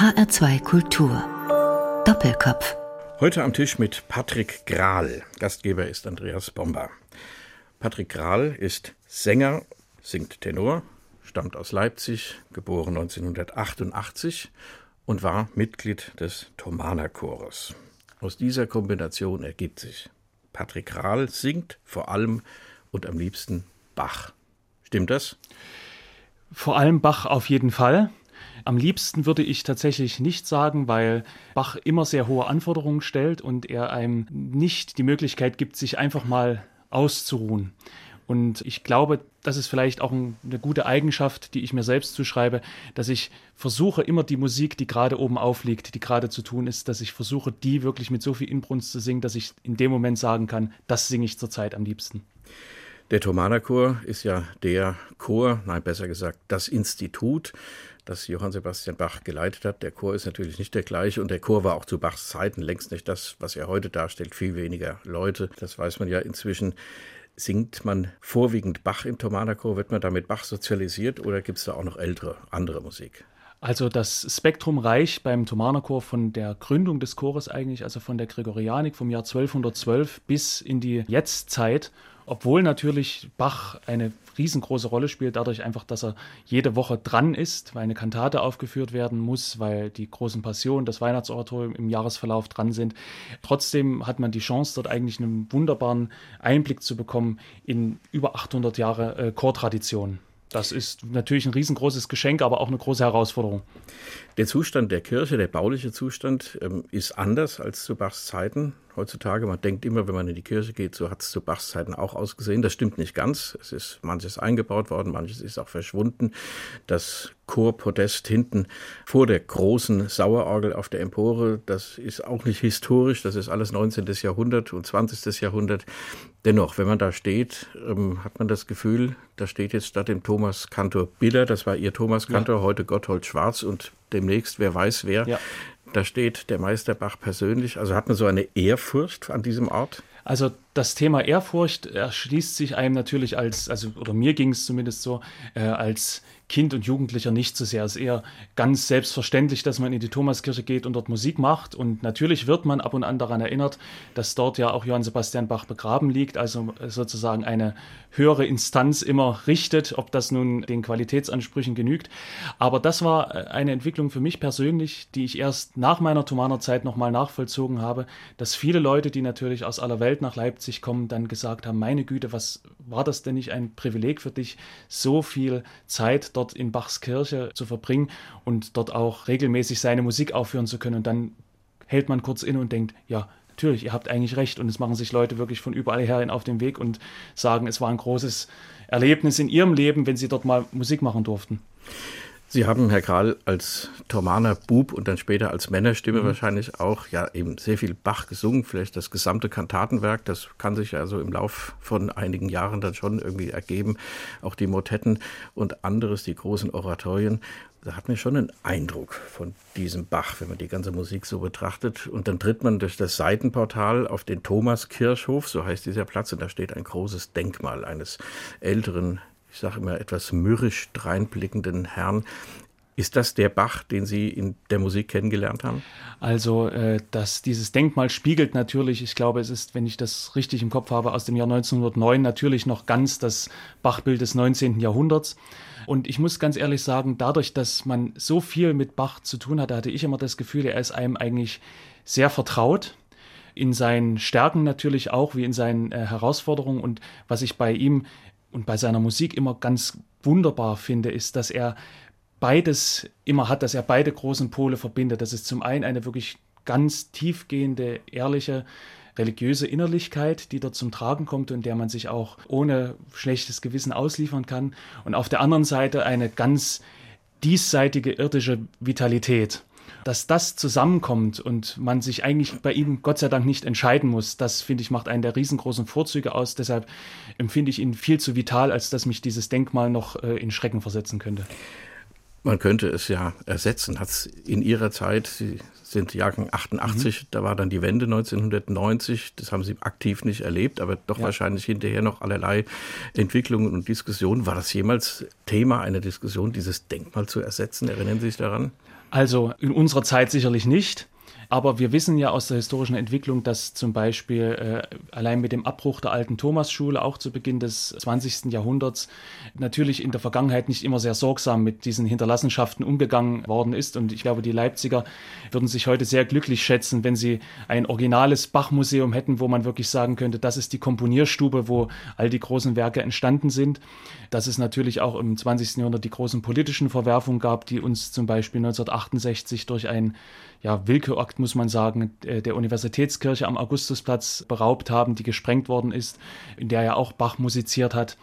HR2 Kultur. Doppelkopf. Heute am Tisch mit Patrick Grahl. Gastgeber ist Andreas Bomber. Patrick Grahl ist Sänger, singt Tenor, stammt aus Leipzig, geboren 1988 und war Mitglied des Thomaner Chores. Aus dieser Kombination ergibt sich, Patrick Grahl singt vor allem und am liebsten Bach. Stimmt das? Vor allem Bach auf jeden Fall. Am liebsten würde ich tatsächlich nicht sagen, weil Bach immer sehr hohe Anforderungen stellt und er einem nicht die Möglichkeit gibt, sich einfach mal auszuruhen. Und ich glaube, das ist vielleicht auch eine gute Eigenschaft, die ich mir selbst zuschreibe, dass ich versuche, immer die Musik, die gerade oben aufliegt, die gerade zu tun ist, dass ich versuche, die wirklich mit so viel Inbrunst zu singen, dass ich in dem Moment sagen kann, das singe ich zurzeit am liebsten. Der Thomaner Chor ist ja der Chor, nein, besser gesagt, das Institut, das Johann Sebastian Bach geleitet hat. Der Chor ist natürlich nicht der gleiche und der Chor war auch zu Bachs Zeiten längst nicht das, was er heute darstellt, viel weniger Leute. Das weiß man ja inzwischen. Singt man vorwiegend Bach im Thomaner Chor? Wird man damit Bach sozialisiert oder gibt es da auch noch ältere, andere Musik? Also das Spektrum reicht beim Thomaner Chor von der Gründung des Chores eigentlich, also von der Gregorianik vom Jahr 1212 bis in die Jetztzeit obwohl natürlich Bach eine riesengroße Rolle spielt, dadurch einfach, dass er jede Woche dran ist, weil eine Kantate aufgeführt werden muss, weil die großen Passionen, das Weihnachtsoratorium im Jahresverlauf dran sind. Trotzdem hat man die Chance, dort eigentlich einen wunderbaren Einblick zu bekommen in über 800 Jahre äh, Chortradition. Das ist natürlich ein riesengroßes Geschenk, aber auch eine große Herausforderung. Der Zustand der Kirche, der bauliche Zustand, ähm, ist anders als zu Bachs Zeiten heutzutage. Man denkt immer, wenn man in die Kirche geht, so hat es zu Bachs Zeiten auch ausgesehen. Das stimmt nicht ganz. Es ist manches eingebaut worden, manches ist auch verschwunden. Das Chorpodest hinten vor der großen Sauerorgel auf der Empore, das ist auch nicht historisch. Das ist alles 19. Jahrhundert und 20. Jahrhundert. Dennoch, wenn man da steht, ähm, hat man das Gefühl, da steht jetzt statt dem Thomas Kantor Biller, das war ihr Thomas Kantor, ja. heute Gotthold Schwarz und demnächst, wer weiß wer. Ja. Da steht der Meisterbach persönlich. Also hat man so eine Ehrfurcht an diesem Ort? Also das Thema Ehrfurcht erschließt sich einem natürlich als, also oder mir ging es zumindest so, äh, als Kind und Jugendlicher nicht so sehr. Es ist eher ganz selbstverständlich, dass man in die Thomaskirche geht und dort Musik macht. Und natürlich wird man ab und an daran erinnert, dass dort ja auch Johann Sebastian Bach begraben liegt, also sozusagen eine höhere Instanz immer richtet, ob das nun den Qualitätsansprüchen genügt. Aber das war äh, eine Entwicklung für mich persönlich, die ich erst nach meiner Thomaner Zeit nochmal nachvollzogen habe, dass viele Leute, die natürlich aus aller Welt nach Leipzig kommen, dann gesagt haben, meine Güte, was war das denn nicht ein Privileg für dich, so viel Zeit dort dort in Bachs Kirche zu verbringen und dort auch regelmäßig seine Musik aufführen zu können. Und dann hält man kurz inne und denkt, ja, natürlich, ihr habt eigentlich recht. Und es machen sich Leute wirklich von überall her auf den Weg und sagen, es war ein großes Erlebnis in ihrem Leben, wenn sie dort mal Musik machen durften. Sie haben, Herr Kral, als Thomaner Bub und dann später als Männerstimme mhm. wahrscheinlich auch ja eben sehr viel Bach gesungen, vielleicht das gesamte Kantatenwerk, das kann sich also im Lauf von einigen Jahren dann schon irgendwie ergeben, auch die Motetten und anderes, die großen Oratorien. Da hat man schon einen Eindruck von diesem Bach, wenn man die ganze Musik so betrachtet. Und dann tritt man durch das Seitenportal auf den Thomaskirchhof, so heißt dieser Platz, und da steht ein großes Denkmal eines älteren ich sage immer, etwas mürrisch dreinblickenden Herrn. Ist das der Bach, den Sie in der Musik kennengelernt haben? Also, äh, dass dieses Denkmal spiegelt natürlich, ich glaube, es ist, wenn ich das richtig im Kopf habe, aus dem Jahr 1909 natürlich noch ganz das Bachbild des 19. Jahrhunderts. Und ich muss ganz ehrlich sagen, dadurch, dass man so viel mit Bach zu tun hatte, hatte ich immer das Gefühl, er ist einem eigentlich sehr vertraut in seinen Stärken natürlich auch, wie in seinen äh, Herausforderungen. Und was ich bei ihm und bei seiner Musik immer ganz wunderbar finde, ist, dass er beides immer hat, dass er beide großen Pole verbindet. Das ist zum einen eine wirklich ganz tiefgehende, ehrliche, religiöse Innerlichkeit, die dort zum Tragen kommt und der man sich auch ohne schlechtes Gewissen ausliefern kann. Und auf der anderen Seite eine ganz diesseitige irdische Vitalität dass das zusammenkommt und man sich eigentlich bei ihm Gott sei Dank nicht entscheiden muss, das finde ich macht einen der riesengroßen Vorzüge aus. Deshalb empfinde ich ihn viel zu vital, als dass mich dieses Denkmal noch äh, in Schrecken versetzen könnte. Man könnte es ja ersetzen. Hat es in Ihrer Zeit, Sie sind Jahrgang 88, mhm. da war dann die Wende 1990, das haben Sie aktiv nicht erlebt, aber doch ja. wahrscheinlich hinterher noch allerlei Entwicklungen und Diskussionen. War das jemals Thema einer Diskussion, dieses Denkmal zu ersetzen? Erinnern Sie sich daran? Also in unserer Zeit sicherlich nicht. Aber wir wissen ja aus der historischen Entwicklung, dass zum Beispiel äh, allein mit dem Abbruch der alten Thomasschule auch zu Beginn des 20. Jahrhunderts natürlich in der Vergangenheit nicht immer sehr sorgsam mit diesen Hinterlassenschaften umgegangen worden ist. Und ich glaube, die Leipziger würden sich heute sehr glücklich schätzen, wenn sie ein originales Bachmuseum hätten, wo man wirklich sagen könnte, das ist die Komponierstube, wo all die großen Werke entstanden sind. Dass es natürlich auch im 20. Jahrhundert die großen politischen Verwerfungen gab, die uns zum Beispiel 1968 durch ein ja, Willkürakt, muss man sagen, äh, der Universitätskirche am Augustusplatz beraubt haben, die gesprengt worden ist, in der er auch Bach musiziert hat.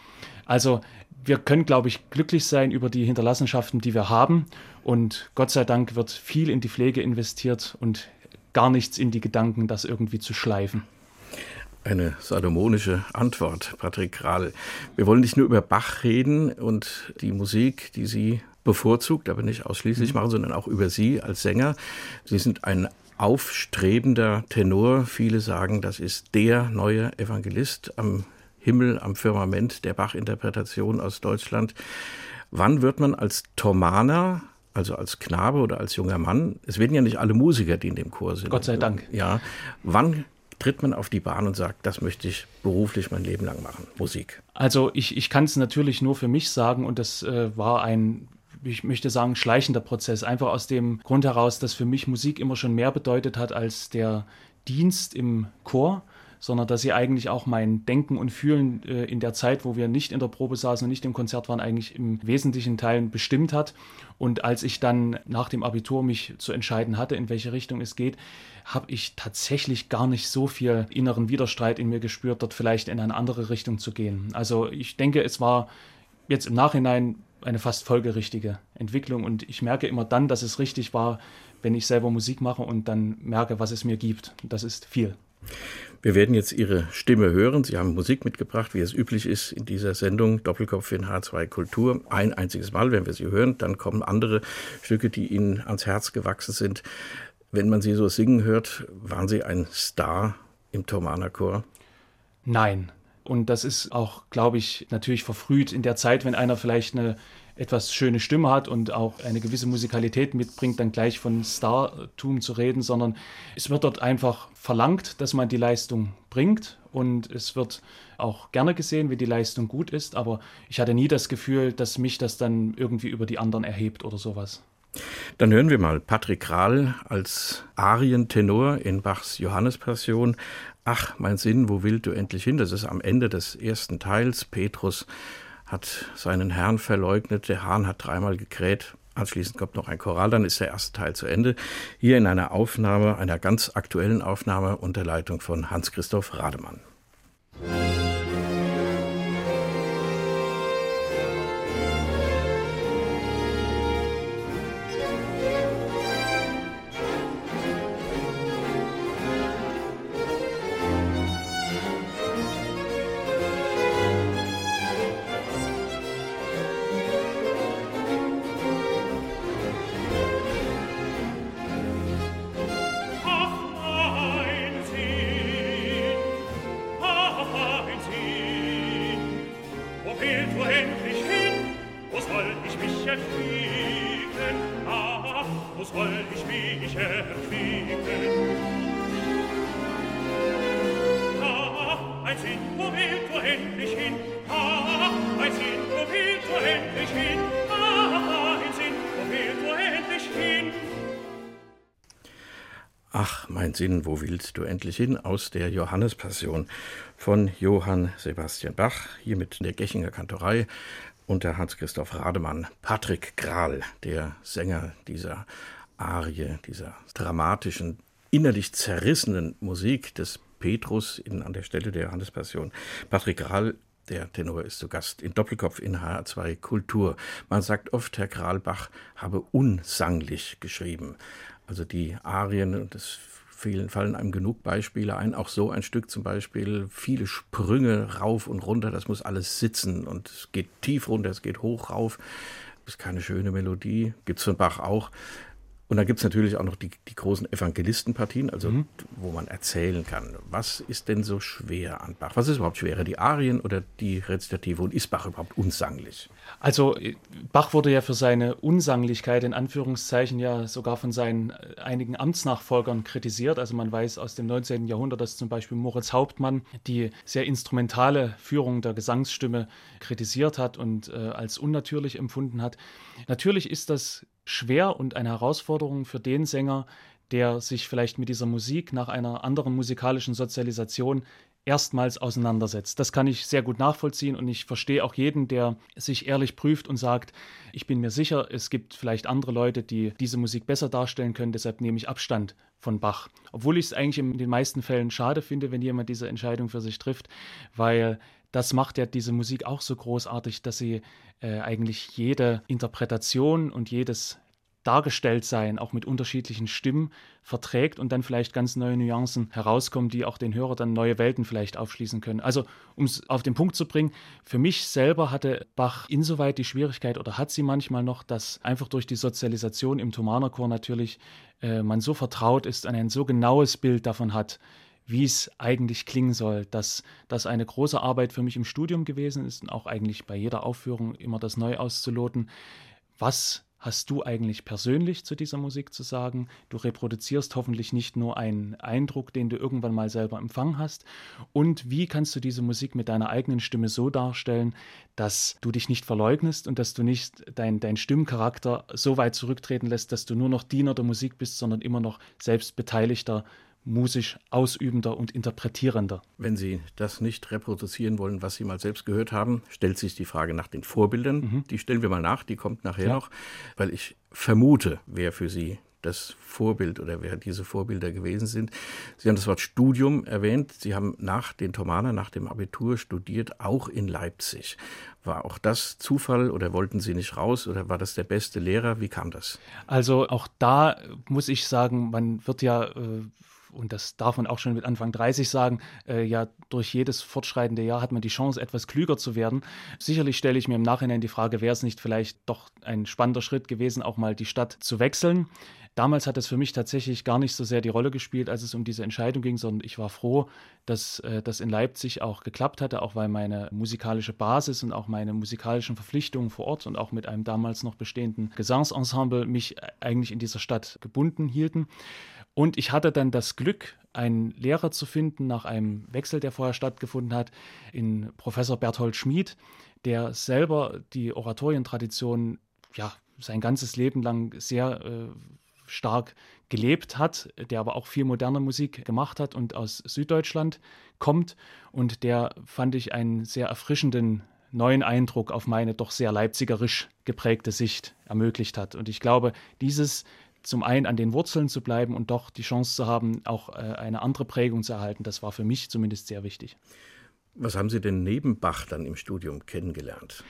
Also wir können, glaube ich, glücklich sein über die Hinterlassenschaften, die wir haben. Und Gott sei Dank wird viel in die Pflege investiert und gar nichts in die Gedanken, das irgendwie zu schleifen. Eine salomonische Antwort, Patrick Kral. Wir wollen nicht nur über Bach reden und die Musik, die Sie bevorzugt, aber nicht ausschließlich mhm. machen, sondern auch über Sie als Sänger. Sie sind ein aufstrebender Tenor. Viele sagen, das ist der neue Evangelist am Himmel, am Firmament der Bach-Interpretation aus Deutschland. Wann wird man als Thomaner also als Knabe oder als junger Mann, es werden ja nicht alle Musiker, die in dem Chor sind. Gott sei Dank. Ja. Wann tritt man auf die Bahn und sagt, das möchte ich beruflich mein Leben lang machen, Musik? Also ich, ich kann es natürlich nur für mich sagen und das äh, war ein ich möchte sagen, schleichender Prozess. Einfach aus dem Grund heraus, dass für mich Musik immer schon mehr bedeutet hat als der Dienst im Chor, sondern dass sie eigentlich auch mein Denken und Fühlen äh, in der Zeit, wo wir nicht in der Probe saßen und nicht im Konzert waren, eigentlich im wesentlichen Teil bestimmt hat. Und als ich dann nach dem Abitur mich zu entscheiden hatte, in welche Richtung es geht, habe ich tatsächlich gar nicht so viel inneren Widerstreit in mir gespürt, dort vielleicht in eine andere Richtung zu gehen. Also ich denke, es war jetzt im Nachhinein eine fast folgerichtige Entwicklung. Und ich merke immer dann, dass es richtig war, wenn ich selber Musik mache und dann merke, was es mir gibt. Das ist viel. Wir werden jetzt Ihre Stimme hören. Sie haben Musik mitgebracht, wie es üblich ist in dieser Sendung Doppelkopf in H2 Kultur. Ein einziges Mal, wenn wir sie hören, dann kommen andere Stücke, die Ihnen ans Herz gewachsen sind. Wenn man Sie so singen hört, waren Sie ein Star im Thomaner Chor? Nein, und das ist auch, glaube ich, natürlich verfrüht in der Zeit, wenn einer vielleicht eine etwas schöne Stimme hat und auch eine gewisse Musikalität mitbringt, dann gleich von Startum zu reden, sondern es wird dort einfach verlangt, dass man die Leistung bringt und es wird auch gerne gesehen, wie die Leistung gut ist, aber ich hatte nie das Gefühl, dass mich das dann irgendwie über die anderen erhebt oder sowas. Dann hören wir mal Patrick Kral als Arientenor in Bachs Johannespassion. Ach, mein Sinn, wo willst du endlich hin? Das ist am Ende des ersten Teils. Petrus hat seinen Herrn verleugnet, der Hahn hat dreimal gekräht. Anschließend kommt noch ein Choral, dann ist der erste Teil zu Ende. Hier in einer Aufnahme, einer ganz aktuellen Aufnahme unter Leitung von Hans-Christoph Rademann. Sinn, wo willst du endlich hin? aus der Johannespassion von Johann Sebastian Bach, hier mit der Gechinger Kantorei unter Hans-Christoph Rademann. Patrick Grahl, der Sänger dieser Arie, dieser dramatischen, innerlich zerrissenen Musik des Petrus in, an der Stelle der Johannespassion. Patrick Grahl der Tenor ist zu Gast in Doppelkopf in HR2 Kultur. Man sagt oft, Herr Kralbach habe unsanglich geschrieben. Also die Arien, das vielen fallen einem genug Beispiele ein. Auch so ein Stück zum Beispiel, viele Sprünge rauf und runter, das muss alles sitzen und es geht tief runter, es geht hoch rauf. ist keine schöne Melodie. Gibt es von Bach auch. Und dann gibt es natürlich auch noch die, die großen Evangelistenpartien, also mhm. wo man erzählen kann, was ist denn so schwer an Bach? Was ist überhaupt schwerer, die Arien oder die Rezitative? Und ist Bach überhaupt unsanglich? Also Bach wurde ja für seine Unsanglichkeit in Anführungszeichen ja sogar von seinen äh, einigen Amtsnachfolgern kritisiert. Also man weiß aus dem 19. Jahrhundert, dass zum Beispiel Moritz Hauptmann die sehr instrumentale Führung der Gesangsstimme kritisiert hat und äh, als unnatürlich empfunden hat. Natürlich ist das schwer und eine Herausforderung für den Sänger, der sich vielleicht mit dieser Musik nach einer anderen musikalischen Sozialisation erstmals auseinandersetzt. Das kann ich sehr gut nachvollziehen und ich verstehe auch jeden, der sich ehrlich prüft und sagt, ich bin mir sicher, es gibt vielleicht andere Leute, die diese Musik besser darstellen können, deshalb nehme ich Abstand von Bach. Obwohl ich es eigentlich in den meisten Fällen schade finde, wenn jemand diese Entscheidung für sich trifft, weil das macht ja diese Musik auch so großartig, dass sie äh, eigentlich jede Interpretation und jedes Dargestelltsein auch mit unterschiedlichen Stimmen verträgt und dann vielleicht ganz neue Nuancen herauskommen, die auch den Hörer dann neue Welten vielleicht aufschließen können. Also, um es auf den Punkt zu bringen, für mich selber hatte Bach insoweit die Schwierigkeit oder hat sie manchmal noch, dass einfach durch die Sozialisation im Thomanerchor natürlich äh, man so vertraut ist, ein so genaues Bild davon hat, wie es eigentlich klingen soll, dass das eine große Arbeit für mich im Studium gewesen ist und auch eigentlich bei jeder Aufführung immer das neu auszuloten. Was hast du eigentlich persönlich zu dieser Musik zu sagen? Du reproduzierst hoffentlich nicht nur einen Eindruck, den du irgendwann mal selber empfangen hast. Und wie kannst du diese Musik mit deiner eigenen Stimme so darstellen, dass du dich nicht verleugnest und dass du nicht dein, dein Stimmcharakter so weit zurücktreten lässt, dass du nur noch Diener der Musik bist, sondern immer noch selbst beteiligter musisch ausübender und interpretierender. Wenn Sie das nicht reproduzieren wollen, was Sie mal selbst gehört haben, stellt sich die Frage nach den Vorbildern. Mhm. Die stellen wir mal nach, die kommt nachher ja. noch, weil ich vermute, wer für Sie das Vorbild oder wer diese Vorbilder gewesen sind. Sie haben das Wort Studium erwähnt. Sie haben nach den Thomaner, nach dem Abitur studiert, auch in Leipzig. War auch das Zufall oder wollten Sie nicht raus oder war das der beste Lehrer? Wie kam das? Also auch da muss ich sagen, man wird ja äh, und das darf man auch schon mit Anfang 30 sagen, äh, ja, durch jedes fortschreitende Jahr hat man die Chance, etwas klüger zu werden. Sicherlich stelle ich mir im Nachhinein die Frage, wäre es nicht vielleicht doch ein spannender Schritt gewesen, auch mal die Stadt zu wechseln. Damals hat es für mich tatsächlich gar nicht so sehr die Rolle gespielt, als es um diese Entscheidung ging, sondern ich war froh, dass äh, das in Leipzig auch geklappt hatte, auch weil meine musikalische Basis und auch meine musikalischen Verpflichtungen vor Ort und auch mit einem damals noch bestehenden Gesangsensemble mich äh, eigentlich in dieser Stadt gebunden hielten. Und ich hatte dann das Glück, einen Lehrer zu finden nach einem Wechsel, der vorher stattgefunden hat, in Professor Berthold Schmid, der selber die Oratorientradition ja sein ganzes Leben lang sehr äh, stark gelebt hat, der aber auch viel moderne Musik gemacht hat und aus Süddeutschland kommt. Und der fand ich einen sehr erfrischenden neuen Eindruck auf meine doch sehr leipzigerisch geprägte Sicht ermöglicht hat. Und ich glaube, dieses zum einen an den Wurzeln zu bleiben und doch die Chance zu haben, auch äh, eine andere Prägung zu erhalten. Das war für mich zumindest sehr wichtig. Was haben Sie denn neben Bach dann im Studium kennengelernt?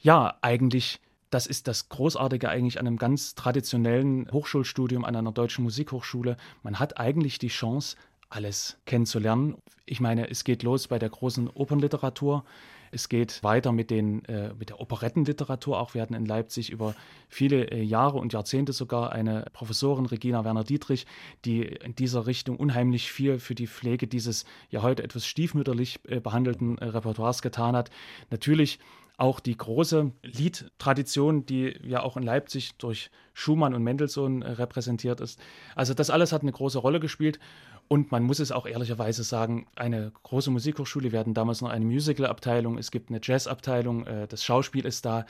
Ja, eigentlich, das ist das Großartige eigentlich an einem ganz traditionellen Hochschulstudium an einer deutschen Musikhochschule. Man hat eigentlich die Chance, alles kennenzulernen. Ich meine, es geht los bei der großen Opernliteratur. Es geht weiter mit, den, äh, mit der Operettenliteratur. Auch wir hatten in Leipzig über viele äh, Jahre und Jahrzehnte sogar eine Professorin, Regina Werner-Dietrich, die in dieser Richtung unheimlich viel für die Pflege dieses ja heute etwas stiefmütterlich äh, behandelten äh, Repertoires getan hat. Natürlich auch die große Liedtradition, die ja auch in Leipzig durch Schumann und Mendelssohn äh, repräsentiert ist. Also das alles hat eine große Rolle gespielt und man muss es auch ehrlicherweise sagen, eine große Musikhochschule, wir hatten damals noch eine Musical-Abteilung, es gibt eine Jazz-Abteilung, äh, das Schauspiel ist da.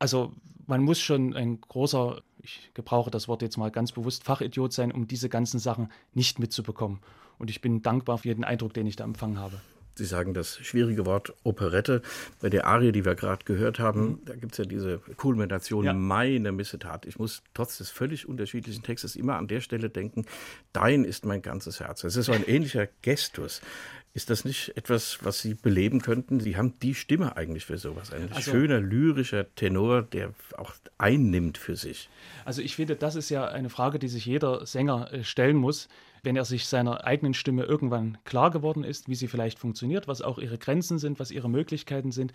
Also man muss schon ein großer, ich gebrauche das Wort jetzt mal ganz bewusst, Fachidiot sein, um diese ganzen Sachen nicht mitzubekommen. Und ich bin dankbar für jeden Eindruck, den ich da empfangen habe. Sie sagen das schwierige Wort Operette. Bei der Arie, die wir gerade gehört haben, mhm. da gibt es ja diese Kulmination, ja. meine Missetat. Ich muss trotz des völlig unterschiedlichen Textes immer an der Stelle denken, dein ist mein ganzes Herz. Es ist so ein ähnlicher Gestus. Ist das nicht etwas, was Sie beleben könnten? Sie haben die Stimme eigentlich für sowas. Ein also, schöner, lyrischer Tenor, der auch einnimmt für sich. Also ich finde, das ist ja eine Frage, die sich jeder Sänger äh, stellen muss wenn er sich seiner eigenen Stimme irgendwann klar geworden ist, wie sie vielleicht funktioniert, was auch ihre Grenzen sind, was ihre Möglichkeiten sind,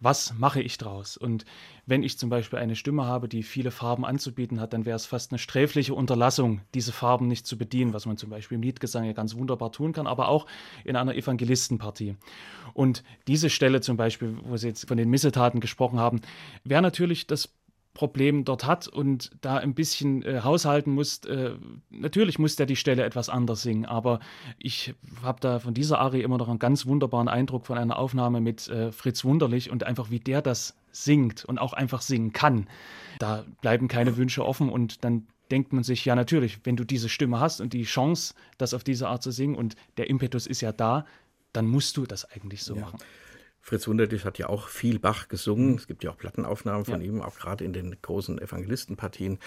was mache ich draus? Und wenn ich zum Beispiel eine Stimme habe, die viele Farben anzubieten hat, dann wäre es fast eine sträfliche Unterlassung, diese Farben nicht zu bedienen, was man zum Beispiel im Liedgesang ja ganz wunderbar tun kann, aber auch in einer Evangelistenpartie. Und diese Stelle zum Beispiel, wo Sie jetzt von den Missetaten gesprochen haben, wäre natürlich das Problem dort hat und da ein bisschen äh, haushalten muss. Äh, natürlich muss der die Stelle etwas anders singen, aber ich habe da von dieser Ari immer noch einen ganz wunderbaren Eindruck von einer Aufnahme mit äh, Fritz Wunderlich und einfach wie der das singt und auch einfach singen kann. Da bleiben keine Wünsche offen und dann denkt man sich, ja natürlich, wenn du diese Stimme hast und die Chance, das auf diese Art zu singen und der Impetus ist ja da, dann musst du das eigentlich so ja. machen. Fritz Wunderlich hat ja auch viel Bach gesungen. Mhm. Es gibt ja auch Plattenaufnahmen von ja. ihm, auch gerade in den großen Evangelistenpartien.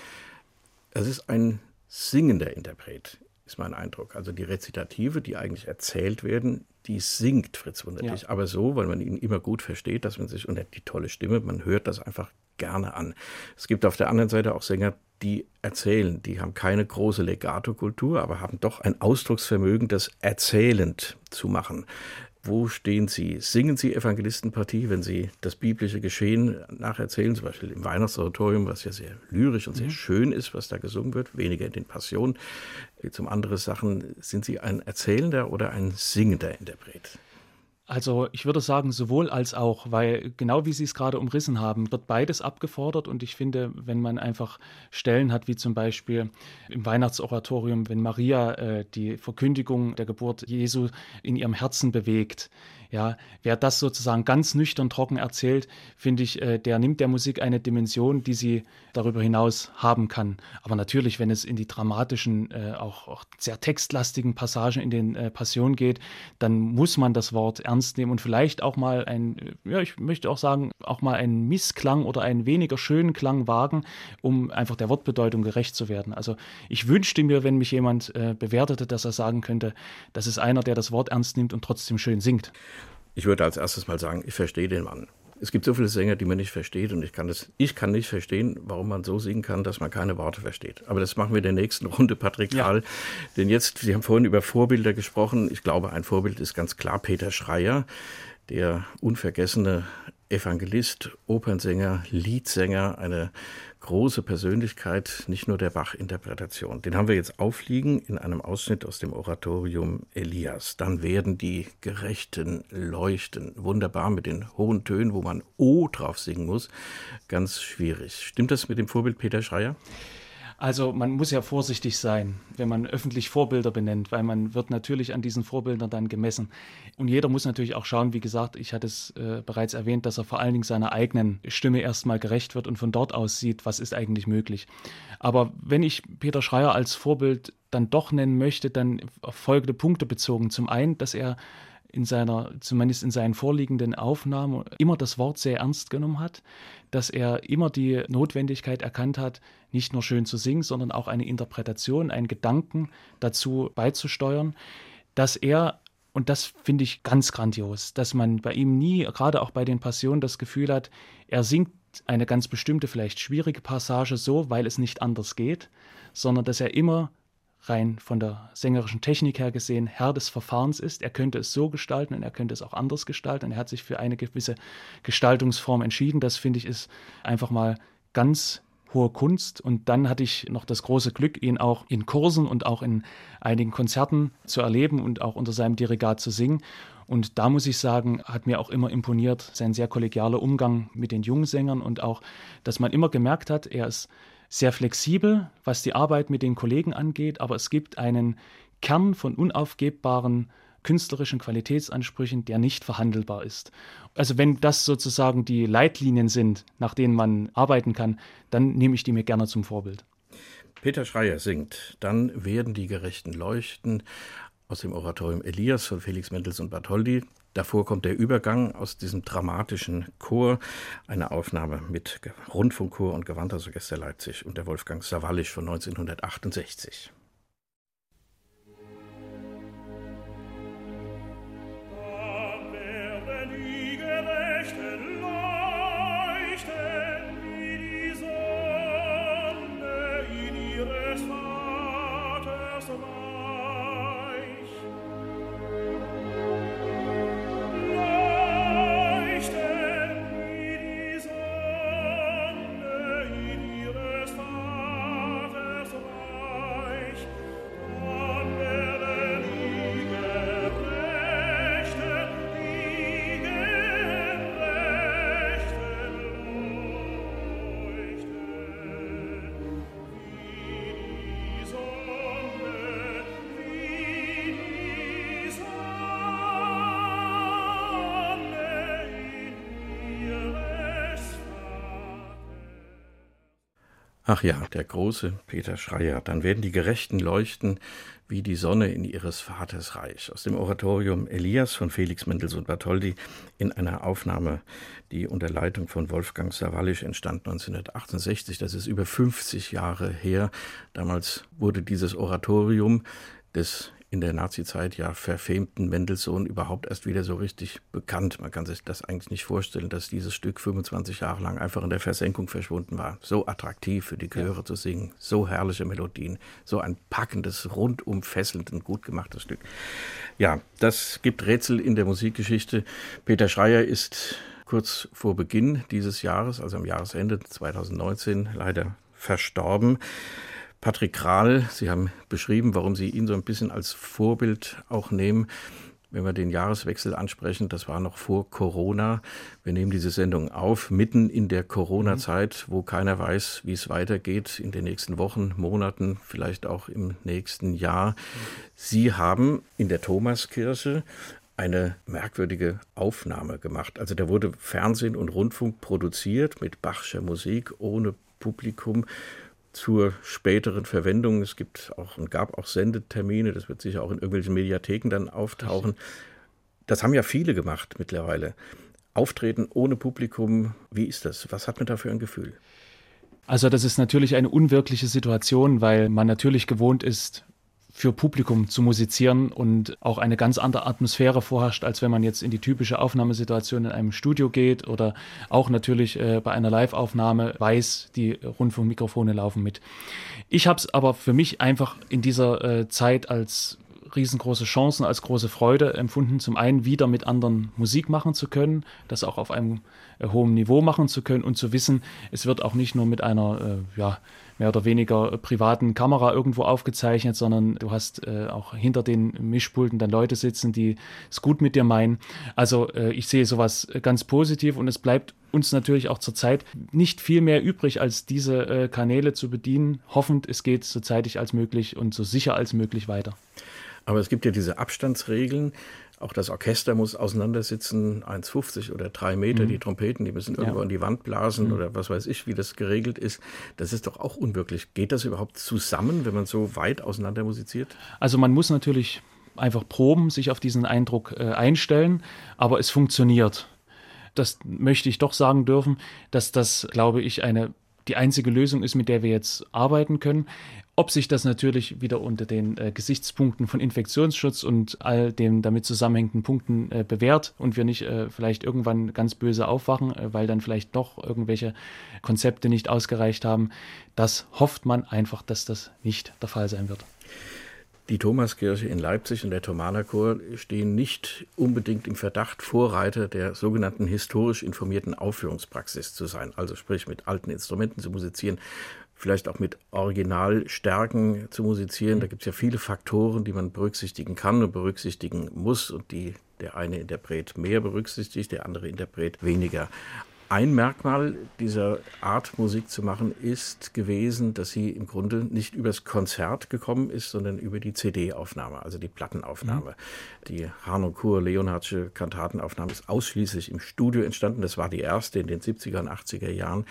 Es ist ein singender Interpret, ist mein Eindruck. Also die Rezitative, die eigentlich erzählt werden, die singt Fritz Wunderlich. Ja. Aber so, weil man ihn immer gut versteht, dass man sich, und die tolle Stimme, man hört das einfach gerne an. Es gibt auf der anderen Seite auch Sänger, die erzählen, die haben keine große Legato-Kultur, aber haben doch ein Ausdrucksvermögen, das erzählend zu machen. Wo stehen Sie? Singen Sie Evangelistenpartie, wenn Sie das biblische Geschehen nacherzählen, zum Beispiel im Weihnachtsoratorium, was ja sehr lyrisch und sehr mhm. schön ist, was da gesungen wird, weniger in den Passionen. Zum andere Sachen, sind Sie ein erzählender oder ein singender Interpret? Also ich würde sagen, sowohl als auch, weil genau wie Sie es gerade umrissen haben, wird beides abgefordert. Und ich finde, wenn man einfach Stellen hat, wie zum Beispiel im Weihnachtsoratorium, wenn Maria äh, die Verkündigung der Geburt Jesu in ihrem Herzen bewegt, ja, wer das sozusagen ganz nüchtern trocken erzählt, finde ich, äh, der nimmt der Musik eine Dimension, die sie darüber hinaus haben kann. Aber natürlich, wenn es in die dramatischen, äh, auch, auch, sehr textlastigen Passagen in den äh, Passionen geht, dann muss man das Wort ernst nehmen und vielleicht auch mal ein, ja, ich möchte auch sagen, auch mal einen Missklang oder einen weniger schönen Klang wagen, um einfach der Wortbedeutung gerecht zu werden. Also ich wünschte mir, wenn mich jemand bewertete, dass er sagen könnte, das ist einer, der das Wort ernst nimmt und trotzdem schön singt. Ich würde als erstes mal sagen, ich verstehe den Mann. Es gibt so viele Sänger, die man nicht versteht und ich kann, das, ich kann nicht verstehen, warum man so singen kann, dass man keine Worte versteht. Aber das machen wir in der nächsten Runde, Patrick ja. Denn jetzt, Sie haben vorhin über Vorbilder gesprochen. Ich glaube, ein Vorbild ist ganz klar Peter Schreier, der unvergessene Evangelist, Opernsänger, Liedsänger, eine große Persönlichkeit, nicht nur der Bach-Interpretation. Den haben wir jetzt aufliegen in einem Ausschnitt aus dem Oratorium Elias. Dann werden die Gerechten leuchten. Wunderbar mit den hohen Tönen, wo man O drauf singen muss. Ganz schwierig. Stimmt das mit dem Vorbild Peter Schreier? Also man muss ja vorsichtig sein, wenn man öffentlich Vorbilder benennt, weil man wird natürlich an diesen Vorbildern dann gemessen. Und jeder muss natürlich auch schauen, wie gesagt, ich hatte es äh, bereits erwähnt, dass er vor allen Dingen seiner eigenen Stimme erstmal gerecht wird und von dort aus sieht, was ist eigentlich möglich. Aber wenn ich Peter Schreier als Vorbild dann doch nennen möchte, dann auf folgende Punkte bezogen. Zum einen, dass er in seiner, zumindest in seinen vorliegenden Aufnahmen, immer das Wort sehr ernst genommen hat, dass er immer die Notwendigkeit erkannt hat, nicht nur schön zu singen, sondern auch eine Interpretation, einen Gedanken dazu beizusteuern, dass er und das finde ich ganz grandios, dass man bei ihm nie, gerade auch bei den Passionen, das Gefühl hat, er singt eine ganz bestimmte, vielleicht schwierige Passage so, weil es nicht anders geht, sondern dass er immer rein von der sängerischen Technik her gesehen Herr des Verfahrens ist. Er könnte es so gestalten und er könnte es auch anders gestalten. Und er hat sich für eine gewisse Gestaltungsform entschieden. Das finde ich ist einfach mal ganz hohe Kunst. Und dann hatte ich noch das große Glück, ihn auch in Kursen und auch in einigen Konzerten zu erleben und auch unter seinem Dirigat zu singen. Und da muss ich sagen, hat mir auch immer imponiert sein sehr kollegialer Umgang mit den jungen Sängern und auch, dass man immer gemerkt hat, er ist sehr flexibel, was die Arbeit mit den Kollegen angeht, aber es gibt einen Kern von unaufgebbaren künstlerischen Qualitätsansprüchen, der nicht verhandelbar ist. Also wenn das sozusagen die Leitlinien sind, nach denen man arbeiten kann, dann nehme ich die mir gerne zum Vorbild. Peter Schreier singt, dann werden die Gerechten leuchten aus dem Oratorium Elias von Felix Mendelssohn Bartholdy. Davor kommt der Übergang aus diesem dramatischen Chor, eine Aufnahme mit Rundfunkchor und Gewandhausorchester Leipzig und der Wolfgang Sawallisch von 1968. Ach ja, der große Peter Schreier. Dann werden die Gerechten leuchten wie die Sonne in ihres Vaters Reich. Aus dem Oratorium Elias von Felix Mendelssohn Bartholdy in einer Aufnahme, die unter Leitung von Wolfgang Sawallisch entstand 1968. Das ist über 50 Jahre her. Damals wurde dieses Oratorium des in der Nazizeit ja verfemten Mendelssohn überhaupt erst wieder so richtig bekannt. Man kann sich das eigentlich nicht vorstellen, dass dieses Stück 25 Jahre lang einfach in der Versenkung verschwunden war. So attraktiv für die Chöre ja. zu singen, so herrliche Melodien, so ein packendes, rundum fesselnd und gut gemachtes Stück. Ja, das gibt Rätsel in der Musikgeschichte. Peter Schreier ist kurz vor Beginn dieses Jahres, also am Jahresende 2019, leider verstorben. Patrick Krahl, Sie haben beschrieben, warum Sie ihn so ein bisschen als Vorbild auch nehmen. Wenn wir den Jahreswechsel ansprechen, das war noch vor Corona. Wir nehmen diese Sendung auf, mitten in der Corona-Zeit, wo keiner weiß, wie es weitergeht in den nächsten Wochen, Monaten, vielleicht auch im nächsten Jahr. Sie haben in der Thomaskirche eine merkwürdige Aufnahme gemacht. Also da wurde Fernsehen und Rundfunk produziert mit Bachscher Musik ohne Publikum zur späteren Verwendung. Es gibt auch und gab auch Sendetermine, das wird sicher auch in irgendwelchen Mediatheken dann auftauchen. Das haben ja viele gemacht mittlerweile. Auftreten ohne Publikum, wie ist das? Was hat man da für ein Gefühl? Also das ist natürlich eine unwirkliche Situation, weil man natürlich gewohnt ist, für Publikum zu musizieren und auch eine ganz andere Atmosphäre vorherrscht, als wenn man jetzt in die typische Aufnahmesituation in einem Studio geht oder auch natürlich äh, bei einer Live-Aufnahme weiß, die Rundfunkmikrofone laufen mit. Ich habe es aber für mich einfach in dieser äh, Zeit als riesengroße Chancen, als große Freude empfunden, zum einen wieder mit anderen Musik machen zu können, das auch auf einem äh, hohen Niveau machen zu können und zu wissen, es wird auch nicht nur mit einer äh, ja, mehr oder weniger privaten Kamera irgendwo aufgezeichnet, sondern du hast äh, auch hinter den Mischpulten dann Leute sitzen, die es gut mit dir meinen. Also äh, ich sehe sowas ganz positiv und es bleibt uns natürlich auch zurzeit nicht viel mehr übrig, als diese äh, Kanäle zu bedienen. Hoffend, es geht so zeitig als möglich und so sicher als möglich weiter. Aber es gibt ja diese Abstandsregeln. Auch das Orchester muss auseinandersitzen, 1,50 oder 3 Meter. Mhm. Die Trompeten, die müssen irgendwo ja. an die Wand blasen mhm. oder was weiß ich, wie das geregelt ist. Das ist doch auch unwirklich. Geht das überhaupt zusammen, wenn man so weit auseinander musiziert? Also man muss natürlich einfach proben, sich auf diesen Eindruck äh, einstellen, aber es funktioniert. Das möchte ich doch sagen dürfen, dass das, glaube ich, eine die einzige Lösung ist, mit der wir jetzt arbeiten können. Ob sich das natürlich wieder unter den äh, Gesichtspunkten von Infektionsschutz und all den damit zusammenhängenden Punkten äh, bewährt und wir nicht äh, vielleicht irgendwann ganz böse aufwachen, äh, weil dann vielleicht doch irgendwelche Konzepte nicht ausgereicht haben, das hofft man einfach, dass das nicht der Fall sein wird. Die Thomaskirche in Leipzig und der Thomanerchor stehen nicht unbedingt im Verdacht, Vorreiter der sogenannten historisch informierten Aufführungspraxis zu sein, also sprich mit alten Instrumenten zu musizieren, vielleicht auch mit Originalstärken zu musizieren. Da gibt es ja viele Faktoren, die man berücksichtigen kann und berücksichtigen muss und die der eine Interpret mehr berücksichtigt, der andere Interpret weniger. Ein Merkmal dieser Art Musik zu machen ist gewesen, dass sie im Grunde nicht übers Konzert gekommen ist, sondern über die CD-Aufnahme, also die Plattenaufnahme. Mhm. Die Harnoncourt Leonhardsche Kantatenaufnahme ist ausschließlich im Studio entstanden. Das war die erste in den 70er und 80er Jahren.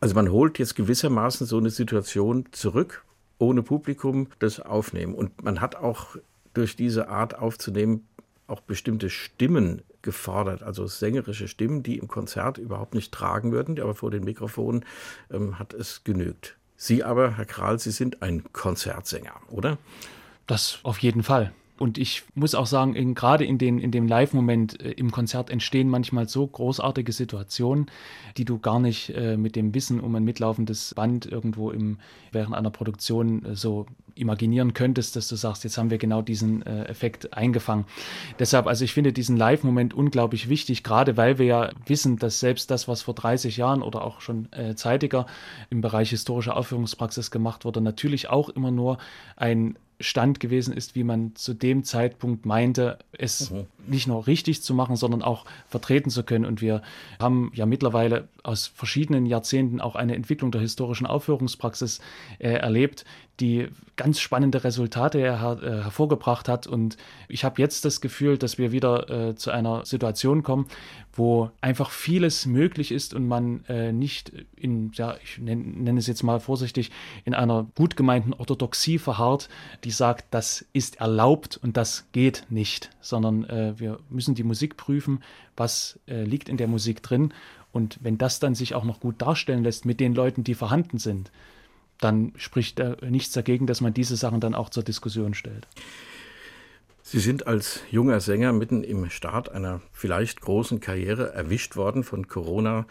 Also man holt jetzt gewissermaßen so eine Situation zurück, ohne Publikum das aufnehmen. Und man hat auch durch diese Art aufzunehmen auch bestimmte Stimmen gefordert, also sängerische Stimmen, die im Konzert überhaupt nicht tragen würden, aber vor den Mikrofonen ähm, hat es genügt. Sie aber, Herr Kral, Sie sind ein Konzertsänger, oder? Das auf jeden Fall. Und ich muss auch sagen, in, gerade in, den, in dem Live-Moment äh, im Konzert entstehen manchmal so großartige Situationen, die du gar nicht äh, mit dem Wissen um ein mitlaufendes Band irgendwo im, während einer Produktion äh, so imaginieren könntest, dass du sagst, jetzt haben wir genau diesen äh, Effekt eingefangen. Deshalb, also ich finde diesen Live-Moment unglaublich wichtig, gerade weil wir ja wissen, dass selbst das, was vor 30 Jahren oder auch schon äh, zeitiger im Bereich historischer Aufführungspraxis gemacht wurde, natürlich auch immer nur ein Stand gewesen ist, wie man zu dem Zeitpunkt meinte, es mhm. nicht nur richtig zu machen, sondern auch vertreten zu können. Und wir haben ja mittlerweile aus verschiedenen Jahrzehnten auch eine Entwicklung der historischen Aufführungspraxis äh, erlebt, die ganz spannende Resultate her äh, hervorgebracht hat. Und ich habe jetzt das Gefühl, dass wir wieder äh, zu einer Situation kommen, wo einfach vieles möglich ist und man äh, nicht in, ja, ich nenne, nenne es jetzt mal vorsichtig, in einer gut gemeinten Orthodoxie verharrt, die sagt, das ist erlaubt und das geht nicht, sondern äh, wir müssen die Musik prüfen, was äh, liegt in der Musik drin. Und wenn das dann sich auch noch gut darstellen lässt mit den Leuten, die vorhanden sind, dann spricht äh, nichts dagegen, dass man diese Sachen dann auch zur Diskussion stellt. Sie sind als junger Sänger mitten im Start einer vielleicht großen Karriere erwischt worden von Corona.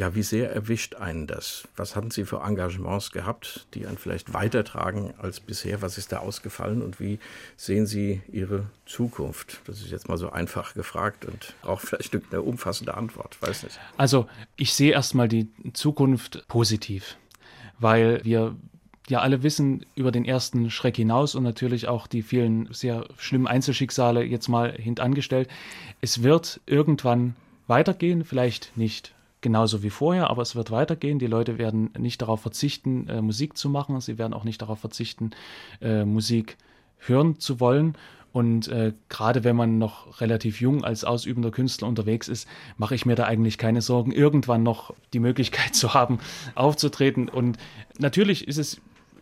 Ja, wie sehr erwischt einen das? Was hatten Sie für Engagements gehabt, die einen vielleicht weitertragen als bisher? Was ist da ausgefallen und wie sehen Sie Ihre Zukunft? Das ist jetzt mal so einfach gefragt und braucht vielleicht eine umfassende Antwort. Weiß nicht. Also, ich sehe erstmal die Zukunft positiv, weil wir ja alle wissen über den ersten Schreck hinaus und natürlich auch die vielen sehr schlimmen Einzelschicksale jetzt mal hintangestellt. Es wird irgendwann weitergehen, vielleicht nicht genauso wie vorher, aber es wird weitergehen. Die Leute werden nicht darauf verzichten, äh, Musik zu machen. Sie werden auch nicht darauf verzichten, äh, Musik hören zu wollen. Und äh, gerade wenn man noch relativ jung als ausübender Künstler unterwegs ist, mache ich mir da eigentlich keine Sorgen, irgendwann noch die Möglichkeit zu haben, aufzutreten. Und natürlich ist es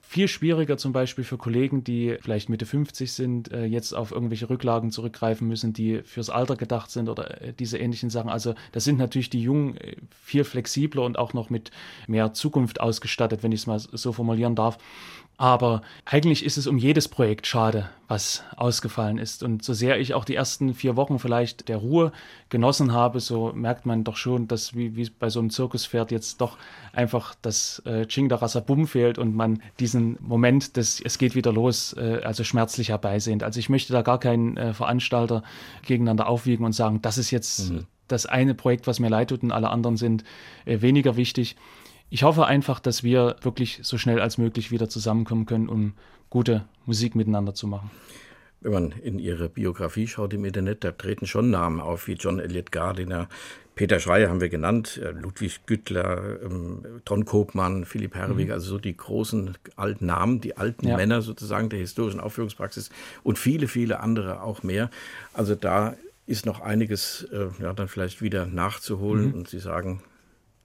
viel schwieriger zum Beispiel für Kollegen, die vielleicht Mitte 50 sind, äh, jetzt auf irgendwelche Rücklagen zurückgreifen müssen, die fürs Alter gedacht sind oder äh, diese ähnlichen Sachen. Also da sind natürlich die Jungen äh, viel flexibler und auch noch mit mehr Zukunft ausgestattet, wenn ich es mal so formulieren darf. Aber eigentlich ist es um jedes Projekt schade, was ausgefallen ist. Und so sehr ich auch die ersten vier Wochen vielleicht der Ruhe genossen habe, so merkt man doch schon, dass wie, wie bei so einem Zirkuspferd jetzt doch einfach das äh, Ching der Rasabum fehlt und man diesen Moment des Es geht wieder los, äh, also schmerzlich herbeisehnt. Also ich möchte da gar keinen äh, Veranstalter gegeneinander aufwiegen und sagen, das ist jetzt mhm. das eine Projekt, was mir leid tut und alle anderen sind äh, weniger wichtig ich hoffe einfach, dass wir wirklich so schnell als möglich wieder zusammenkommen können, um gute Musik miteinander zu machen. Wenn man in Ihre Biografie schaut im Internet, da treten schon Namen auf wie John Elliott Gardiner, Peter Schreier haben wir genannt, äh, Ludwig Güttler, ähm, Ton Kopmann, Philipp Herwig, mhm. also so die großen alten Namen, die alten ja. Männer sozusagen der historischen Aufführungspraxis und viele, viele andere auch mehr. Also da ist noch einiges äh, ja, dann vielleicht wieder nachzuholen mhm. und Sie sagen,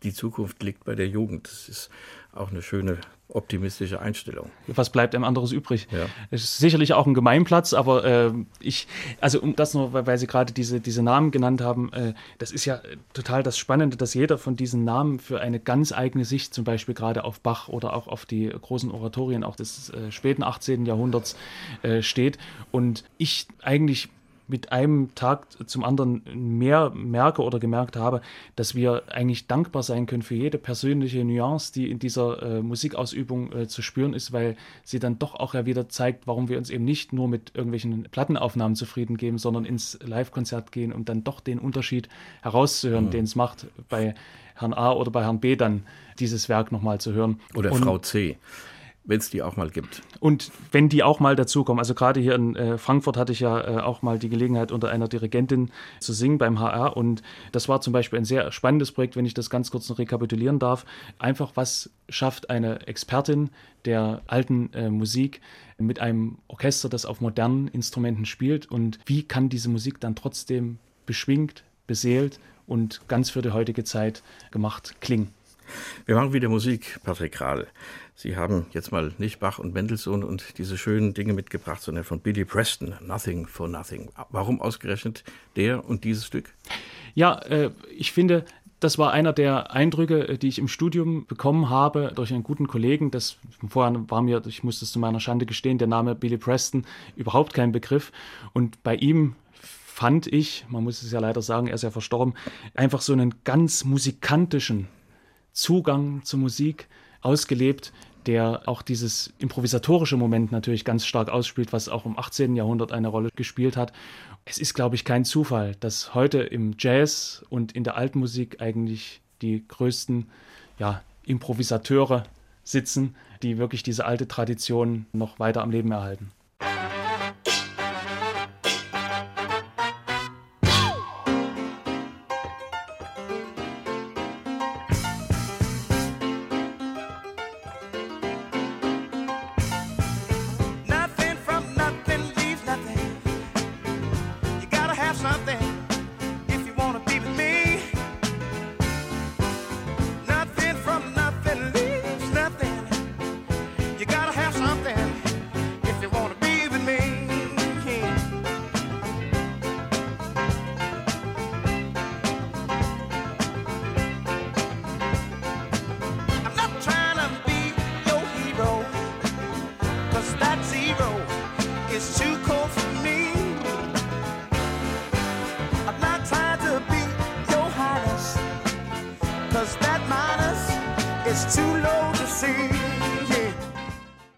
die Zukunft liegt bei der Jugend. Das ist auch eine schöne optimistische Einstellung. Was bleibt einem anderes übrig? Ja. Es ist sicherlich auch ein Gemeinplatz, aber äh, ich, also um das nur, weil, weil Sie gerade diese, diese Namen genannt haben, äh, das ist ja total das Spannende, dass jeder von diesen Namen für eine ganz eigene Sicht, zum Beispiel gerade auf Bach oder auch auf die großen Oratorien auch des äh, späten 18. Jahrhunderts äh, steht. Und ich eigentlich mit einem Tag zum anderen mehr merke oder gemerkt habe, dass wir eigentlich dankbar sein können für jede persönliche Nuance, die in dieser äh, Musikausübung äh, zu spüren ist, weil sie dann doch auch ja wieder zeigt, warum wir uns eben nicht nur mit irgendwelchen Plattenaufnahmen zufrieden geben, sondern ins Live-Konzert gehen, um dann doch den Unterschied herauszuhören, mhm. den es macht, bei Herrn A oder bei Herrn B dann dieses Werk nochmal zu hören. Oder Und, Frau C wenn es die auch mal gibt. Und wenn die auch mal dazukommen, also gerade hier in äh, Frankfurt hatte ich ja äh, auch mal die Gelegenheit, unter einer Dirigentin zu singen beim HR und das war zum Beispiel ein sehr spannendes Projekt, wenn ich das ganz kurz noch rekapitulieren darf. Einfach, was schafft eine Expertin der alten äh, Musik mit einem Orchester, das auf modernen Instrumenten spielt und wie kann diese Musik dann trotzdem beschwingt, beseelt und ganz für die heutige Zeit gemacht klingen. Wir machen wieder Musik, Patrick Rahl. Sie haben jetzt mal nicht Bach und Mendelssohn und diese schönen Dinge mitgebracht, sondern von Billy Preston, Nothing for Nothing. Warum ausgerechnet der und dieses Stück? Ja, äh, ich finde, das war einer der Eindrücke, äh, die ich im Studium bekommen habe durch einen guten Kollegen. Das vorher war mir, ich muss das zu meiner Schande gestehen, der Name Billy Preston überhaupt kein Begriff. Und bei ihm fand ich, man muss es ja leider sagen, er ist ja verstorben, einfach so einen ganz musikantischen Zugang zur Musik ausgelebt, der auch dieses improvisatorische Moment natürlich ganz stark ausspielt, was auch im 18. Jahrhundert eine Rolle gespielt hat. Es ist, glaube ich, kein Zufall, dass heute im Jazz und in der Altmusik eigentlich die größten ja, Improvisateure sitzen, die wirklich diese alte Tradition noch weiter am Leben erhalten.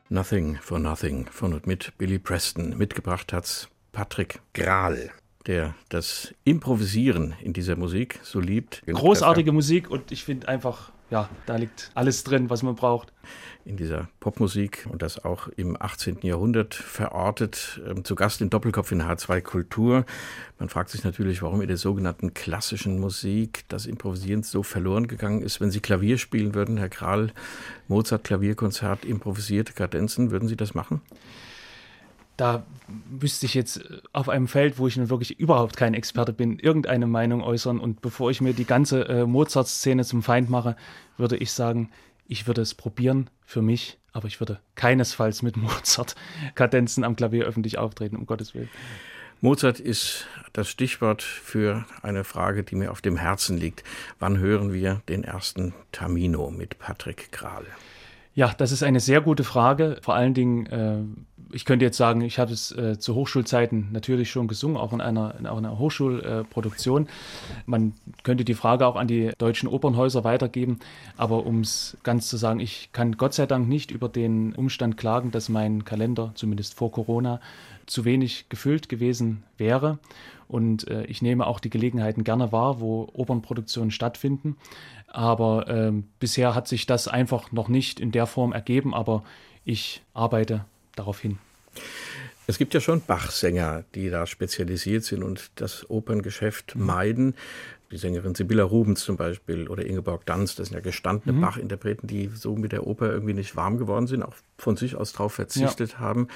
Nothing for Nothing von und mit Billy Preston. Mitgebracht hat's Patrick Grahl, der das Improvisieren in dieser Musik so liebt. Großartige Musik und ich finde einfach, ja, da liegt alles drin, was man braucht. In dieser Popmusik und das auch im 18. Jahrhundert verortet. Ähm, zu Gast in Doppelkopf in H2 Kultur. Man fragt sich natürlich, warum in der sogenannten klassischen Musik das Improvisieren so verloren gegangen ist. Wenn Sie Klavier spielen würden, Herr Kral, Mozart Klavierkonzert, improvisierte Kadenzen, würden Sie das machen? Da müsste ich jetzt auf einem Feld, wo ich nun wirklich überhaupt kein Experte bin, irgendeine Meinung äußern. Und bevor ich mir die ganze äh, Mozart-Szene zum Feind mache, würde ich sagen, ich würde es probieren für mich, aber ich würde keinesfalls mit Mozart-Kadenzen am Klavier öffentlich auftreten, um Gottes Willen. Mozart ist das Stichwort für eine Frage, die mir auf dem Herzen liegt. Wann hören wir den ersten Tamino mit Patrick Grahl? Ja, das ist eine sehr gute Frage. Vor allen Dingen, äh, ich könnte jetzt sagen, ich habe es äh, zu Hochschulzeiten natürlich schon gesungen, auch in einer, in einer Hochschulproduktion. Äh, Man könnte die Frage auch an die deutschen Opernhäuser weitergeben. Aber um es ganz zu sagen, ich kann Gott sei Dank nicht über den Umstand klagen, dass mein Kalender, zumindest vor Corona, zu wenig gefüllt gewesen wäre. Und äh, ich nehme auch die Gelegenheiten gerne wahr, wo Opernproduktionen stattfinden. Aber äh, bisher hat sich das einfach noch nicht in der Form ergeben, aber ich arbeite darauf hin. Es gibt ja schon Bach-Sänger, die da spezialisiert sind und das Operngeschäft mhm. meiden. Die Sängerin Sibylla Rubens zum Beispiel oder Ingeborg Danz, das sind ja gestandene mhm. Bach-Interpreten, die so mit der Oper irgendwie nicht warm geworden sind, auch von sich aus darauf verzichtet ja. haben.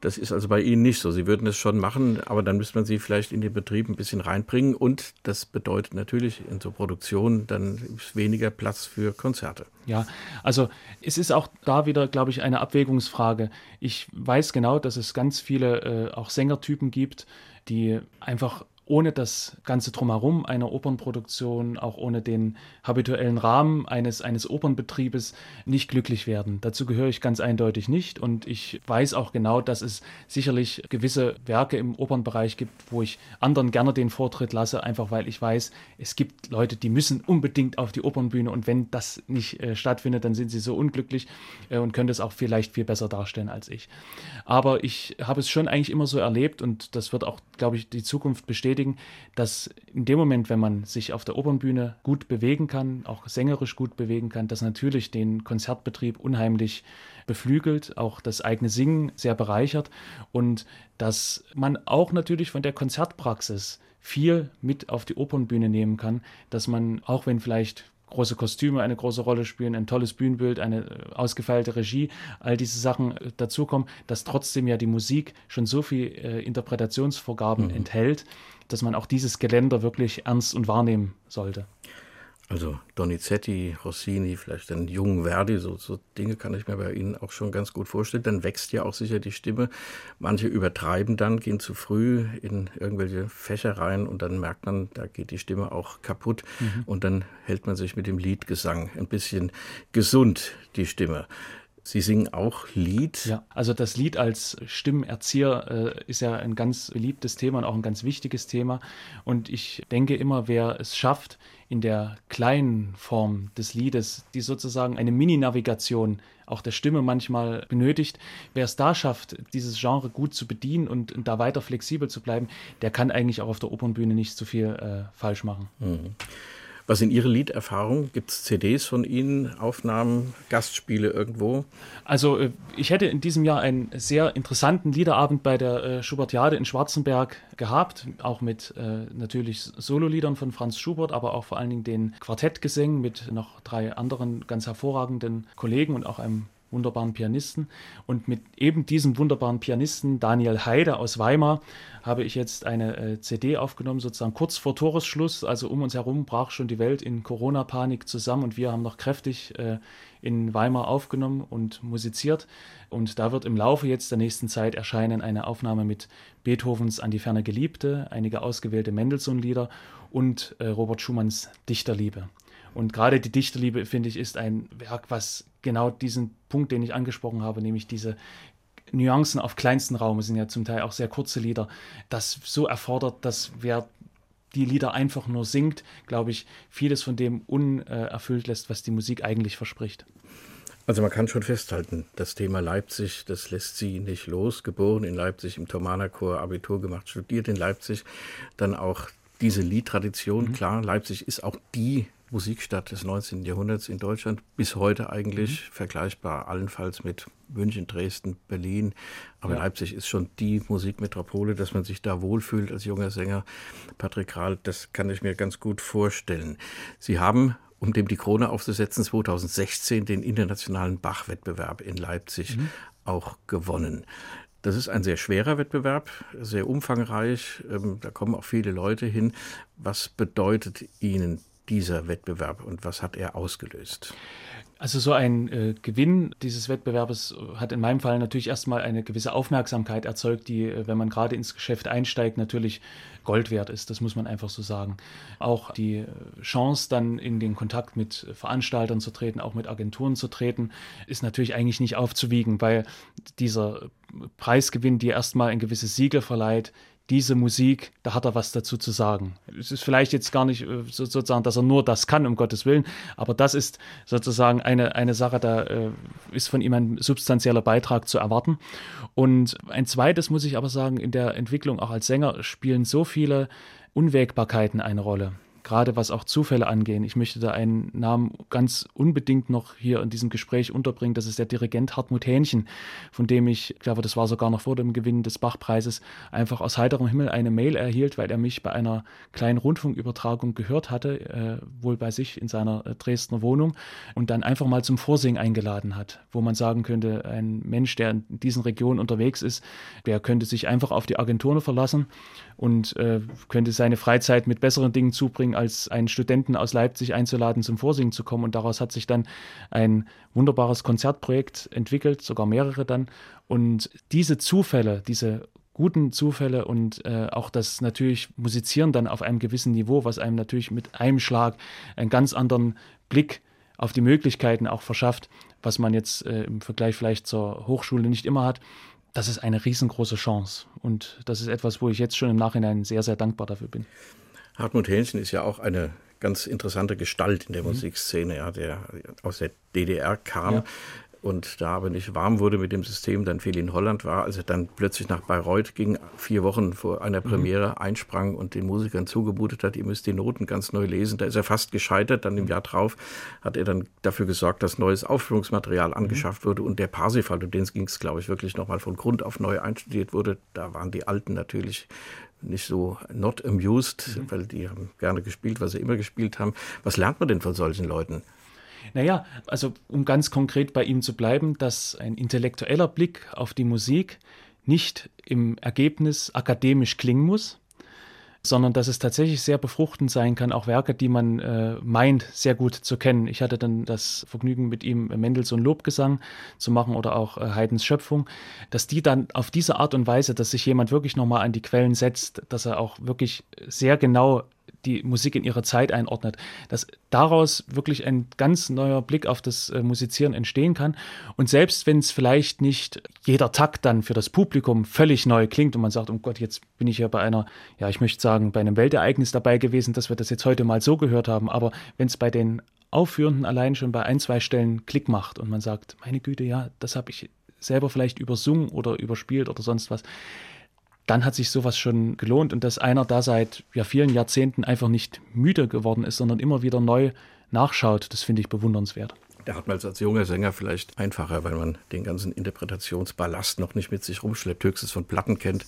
Das ist also bei Ihnen nicht so. Sie würden es schon machen, aber dann müsste man sie vielleicht in den Betrieb ein bisschen reinbringen. Und das bedeutet natürlich in so Produktionen dann weniger Platz für Konzerte. Ja, also es ist auch da wieder, glaube ich, eine Abwägungsfrage. Ich weiß genau, dass es ganz viele äh, auch Sängertypen gibt, die einfach ohne das ganze Drumherum einer Opernproduktion, auch ohne den habituellen Rahmen eines, eines Opernbetriebes nicht glücklich werden. Dazu gehöre ich ganz eindeutig nicht und ich weiß auch genau, dass es sicherlich gewisse Werke im Opernbereich gibt, wo ich anderen gerne den Vortritt lasse, einfach weil ich weiß, es gibt Leute, die müssen unbedingt auf die Opernbühne und wenn das nicht äh, stattfindet, dann sind sie so unglücklich äh, und können das auch vielleicht viel besser darstellen als ich. Aber ich habe es schon eigentlich immer so erlebt und das wird auch, glaube ich, die Zukunft bestätigen bestätigen, dass in dem Moment, wenn man sich auf der Opernbühne gut bewegen kann, auch sängerisch gut bewegen kann, das natürlich den Konzertbetrieb unheimlich beflügelt, auch das eigene Singen sehr bereichert und dass man auch natürlich von der Konzertpraxis viel mit auf die Opernbühne nehmen kann, dass man, auch wenn vielleicht große Kostüme eine große Rolle spielen, ein tolles Bühnenbild, eine äh, ausgefeilte Regie, all diese Sachen äh, dazukommen, dass trotzdem ja die Musik schon so viel äh, Interpretationsvorgaben mhm. enthält, dass man auch dieses Geländer wirklich ernst und wahrnehmen sollte. Also Donizetti, Rossini, vielleicht einen jungen Verdi, so, so Dinge kann ich mir bei Ihnen auch schon ganz gut vorstellen. Dann wächst ja auch sicher die Stimme. Manche übertreiben dann, gehen zu früh in irgendwelche Fächer rein und dann merkt man, da geht die Stimme auch kaputt. Mhm. Und dann hält man sich mit dem Liedgesang ein bisschen gesund, die Stimme. Sie singen auch Lied. Ja, also das Lied als Stimmenerzieher äh, ist ja ein ganz beliebtes Thema und auch ein ganz wichtiges Thema. Und ich denke immer, wer es schafft, in der kleinen Form des Liedes, die sozusagen eine Mini-Navigation auch der Stimme manchmal benötigt, wer es da schafft, dieses Genre gut zu bedienen und, und da weiter flexibel zu bleiben, der kann eigentlich auch auf der Opernbühne nicht so viel äh, falsch machen. Mhm. Was sind Ihre Liederfahrungen? Gibt es CDs von Ihnen, Aufnahmen, Gastspiele irgendwo? Also äh, ich hätte in diesem Jahr einen sehr interessanten Liederabend bei der äh, Schubertiade in Schwarzenberg gehabt, auch mit äh, natürlich Sololiedern von Franz Schubert, aber auch vor allen Dingen den Quartettgesängen mit noch drei anderen ganz hervorragenden Kollegen und auch einem wunderbaren Pianisten. Und mit eben diesem wunderbaren Pianisten, Daniel Heide aus Weimar, habe ich jetzt eine äh, CD aufgenommen, sozusagen kurz vor Toresschluss. Also um uns herum brach schon die Welt in Corona-Panik zusammen und wir haben noch kräftig äh, in Weimar aufgenommen und musiziert. Und da wird im Laufe jetzt der nächsten Zeit erscheinen eine Aufnahme mit Beethovens An die Ferne Geliebte, einige ausgewählte Mendelssohn-Lieder und äh, Robert Schumanns Dichterliebe. Und gerade die Dichterliebe, finde ich, ist ein Werk, was genau diesen Punkt, den ich angesprochen habe, nämlich diese Nuancen auf kleinsten Raum, sind ja zum Teil auch sehr kurze Lieder, das so erfordert, dass wer die Lieder einfach nur singt, glaube ich, vieles von dem unerfüllt lässt, was die Musik eigentlich verspricht. Also man kann schon festhalten, das Thema Leipzig, das lässt sie nicht los. Geboren in Leipzig, im Thomanerchor, Abitur gemacht, studiert in Leipzig, dann auch diese Liedtradition. Mhm. Klar, Leipzig ist auch die Musikstadt des 19. Jahrhunderts in Deutschland, bis heute eigentlich mhm. vergleichbar, allenfalls mit München, Dresden, Berlin. Aber ja. Leipzig ist schon die Musikmetropole, dass man sich da wohlfühlt als junger Sänger. Patrick Rahl, das kann ich mir ganz gut vorstellen. Sie haben um dem die Krone aufzusetzen, 2016 den internationalen Bach-Wettbewerb in Leipzig mhm. auch gewonnen. Das ist ein sehr schwerer Wettbewerb, sehr umfangreich. Ähm, da kommen auch viele Leute hin. Was bedeutet Ihnen dieser Wettbewerb und was hat er ausgelöst? Also so ein äh, Gewinn dieses Wettbewerbes hat in meinem Fall natürlich erstmal eine gewisse Aufmerksamkeit erzeugt, die, äh, wenn man gerade ins Geschäft einsteigt, natürlich Gold wert ist. Das muss man einfach so sagen. Auch die äh, Chance, dann in den Kontakt mit Veranstaltern zu treten, auch mit Agenturen zu treten, ist natürlich eigentlich nicht aufzuwiegen, weil dieser Preisgewinn dir erstmal ein gewisses Siegel verleiht, diese Musik, da hat er was dazu zu sagen. Es ist vielleicht jetzt gar nicht äh, sozusagen, dass er nur das kann, um Gottes Willen, aber das ist sozusagen eine, eine Sache, da äh, ist von ihm ein substanzieller Beitrag zu erwarten. Und ein zweites muss ich aber sagen, in der Entwicklung auch als Sänger spielen so viele Unwägbarkeiten eine Rolle gerade was auch Zufälle angehen. Ich möchte da einen Namen ganz unbedingt noch hier in diesem Gespräch unterbringen. Das ist der Dirigent Hartmut Hähnchen, von dem ich, ich glaube, das war sogar noch vor dem Gewinn des Bachpreises, einfach aus heiterem Himmel eine Mail erhielt, weil er mich bei einer kleinen Rundfunkübertragung gehört hatte, äh, wohl bei sich in seiner äh, Dresdner Wohnung und dann einfach mal zum Vorsingen eingeladen hat, wo man sagen könnte, ein Mensch, der in diesen Regionen unterwegs ist, der könnte sich einfach auf die Agenturen verlassen und äh, könnte seine Freizeit mit besseren Dingen zubringen, als einen Studenten aus Leipzig einzuladen, zum Vorsingen zu kommen. Und daraus hat sich dann ein wunderbares Konzertprojekt entwickelt, sogar mehrere dann. Und diese Zufälle, diese guten Zufälle und äh, auch das natürlich Musizieren dann auf einem gewissen Niveau, was einem natürlich mit einem Schlag einen ganz anderen Blick auf die Möglichkeiten auch verschafft, was man jetzt äh, im Vergleich vielleicht zur Hochschule nicht immer hat das ist eine riesengroße Chance. Und das ist etwas, wo ich jetzt schon im Nachhinein sehr, sehr dankbar dafür bin. Hartmut Hähnchen ist ja auch eine ganz interessante Gestalt in der mhm. Musikszene, ja, der aus der DDR kam. Ja und da aber nicht warm wurde mit dem System, dann viel in Holland war, als er dann plötzlich nach Bayreuth ging, vier Wochen vor einer mhm. Premiere mhm. einsprang und den Musikern zugemutet hat, ihr müsst die Noten ganz neu lesen. Da ist er fast gescheitert. Dann im Jahr drauf hat er dann dafür gesorgt, dass neues Aufführungsmaterial mhm. angeschafft mhm. wurde und der Parsifal, um den ging es, glaube ich, wirklich nochmal von Grund auf neu einstudiert wurde. Da waren die Alten natürlich nicht so not amused, mhm. weil die haben gerne gespielt, was sie immer gespielt haben. Was lernt man denn von solchen Leuten? Naja, also um ganz konkret bei ihm zu bleiben, dass ein intellektueller Blick auf die Musik nicht im Ergebnis akademisch klingen muss, sondern dass es tatsächlich sehr befruchtend sein kann, auch Werke, die man äh, meint, sehr gut zu kennen. Ich hatte dann das Vergnügen, mit ihm Mendelssohn Lobgesang zu machen oder auch äh, Haydns Schöpfung, dass die dann auf diese Art und Weise, dass sich jemand wirklich nochmal an die Quellen setzt, dass er auch wirklich sehr genau die Musik in ihrer Zeit einordnet, dass daraus wirklich ein ganz neuer Blick auf das äh, Musizieren entstehen kann. Und selbst wenn es vielleicht nicht jeder Takt dann für das Publikum völlig neu klingt und man sagt, oh Gott, jetzt bin ich ja bei einer, ja, ich möchte sagen, bei einem Weltereignis dabei gewesen, dass wir das jetzt heute mal so gehört haben, aber wenn es bei den Aufführenden allein schon bei ein, zwei Stellen Klick macht und man sagt, meine Güte, ja, das habe ich selber vielleicht übersungen oder überspielt oder sonst was, dann hat sich sowas schon gelohnt und dass einer da seit ja, vielen Jahrzehnten einfach nicht müde geworden ist, sondern immer wieder neu nachschaut, das finde ich bewundernswert. Da hat man als junger Sänger vielleicht einfacher, weil man den ganzen Interpretationsballast noch nicht mit sich rumschleppt, höchstens von Platten kennt.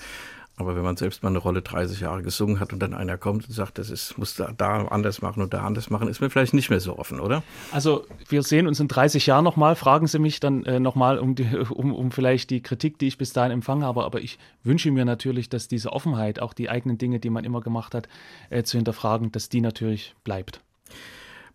Aber wenn man selbst mal eine Rolle 30 Jahre gesungen hat und dann einer kommt und sagt, das ist, muss da, da anders machen und da anders machen, ist man vielleicht nicht mehr so offen, oder? Also wir sehen uns in 30 Jahren nochmal, fragen Sie mich dann äh, nochmal um, um, um vielleicht die Kritik, die ich bis dahin empfangen habe. Aber ich wünsche mir natürlich, dass diese Offenheit, auch die eigenen Dinge, die man immer gemacht hat, äh, zu hinterfragen, dass die natürlich bleibt.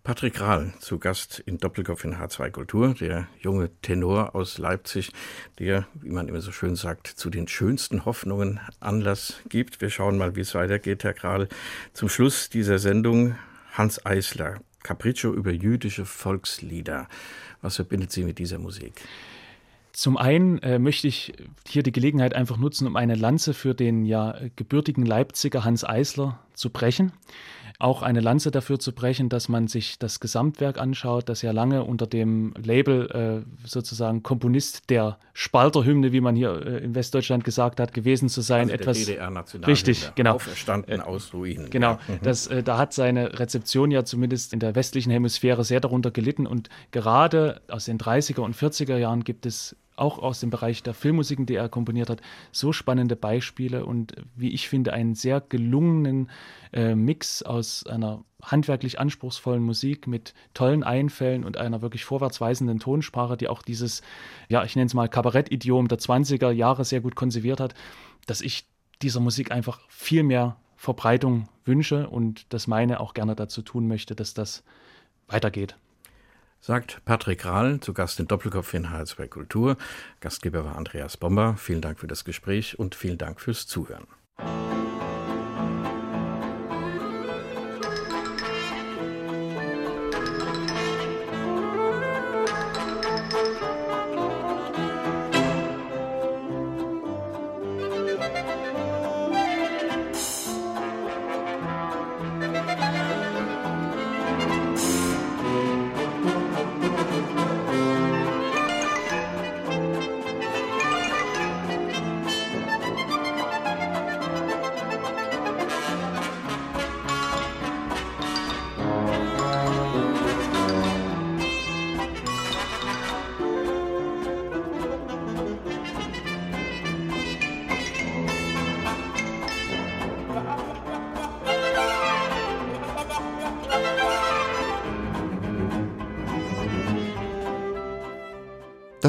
Patrick Rahl zu Gast in Doppelkopf in H2 Kultur, der junge Tenor aus Leipzig, der, wie man immer so schön sagt, zu den schönsten Hoffnungen Anlass gibt. Wir schauen mal, wie es weitergeht, Herr Kral. Zum Schluss dieser Sendung Hans Eisler, Capriccio über jüdische Volkslieder. Was verbindet Sie mit dieser Musik? Zum einen äh, möchte ich hier die Gelegenheit einfach nutzen, um eine Lanze für den ja gebürtigen Leipziger Hans Eisler zu brechen auch eine Lanze dafür zu brechen, dass man sich das Gesamtwerk anschaut, das ja lange unter dem Label äh, sozusagen Komponist der Spalterhymne, wie man hier äh, in Westdeutschland gesagt hat, gewesen zu sein. Also etwas DDR richtig, genau. Auferstanden äh, aus Ruinen. Genau, ja. Mhm. das, äh, da hat seine Rezeption ja zumindest in der westlichen Hemisphäre sehr darunter gelitten und gerade aus den 30er und 40er Jahren gibt es auch aus dem Bereich der Filmmusiken, die er komponiert hat, so spannende Beispiele und wie ich finde, einen sehr gelungenen äh, Mix aus einer handwerklich anspruchsvollen Musik mit tollen Einfällen und einer wirklich vorwärtsweisenden Tonsprache, die auch dieses, ja, ich nenne es mal Kabarett-Idiom der 20er Jahre sehr gut konserviert hat, dass ich dieser Musik einfach viel mehr Verbreitung wünsche und das meine auch gerne dazu tun möchte, dass das weitergeht sagt Patrick Rahl, zu Gast in Doppelkopf in H2 Kultur. Gastgeber war Andreas Bomber. Vielen Dank für das Gespräch und vielen Dank fürs Zuhören.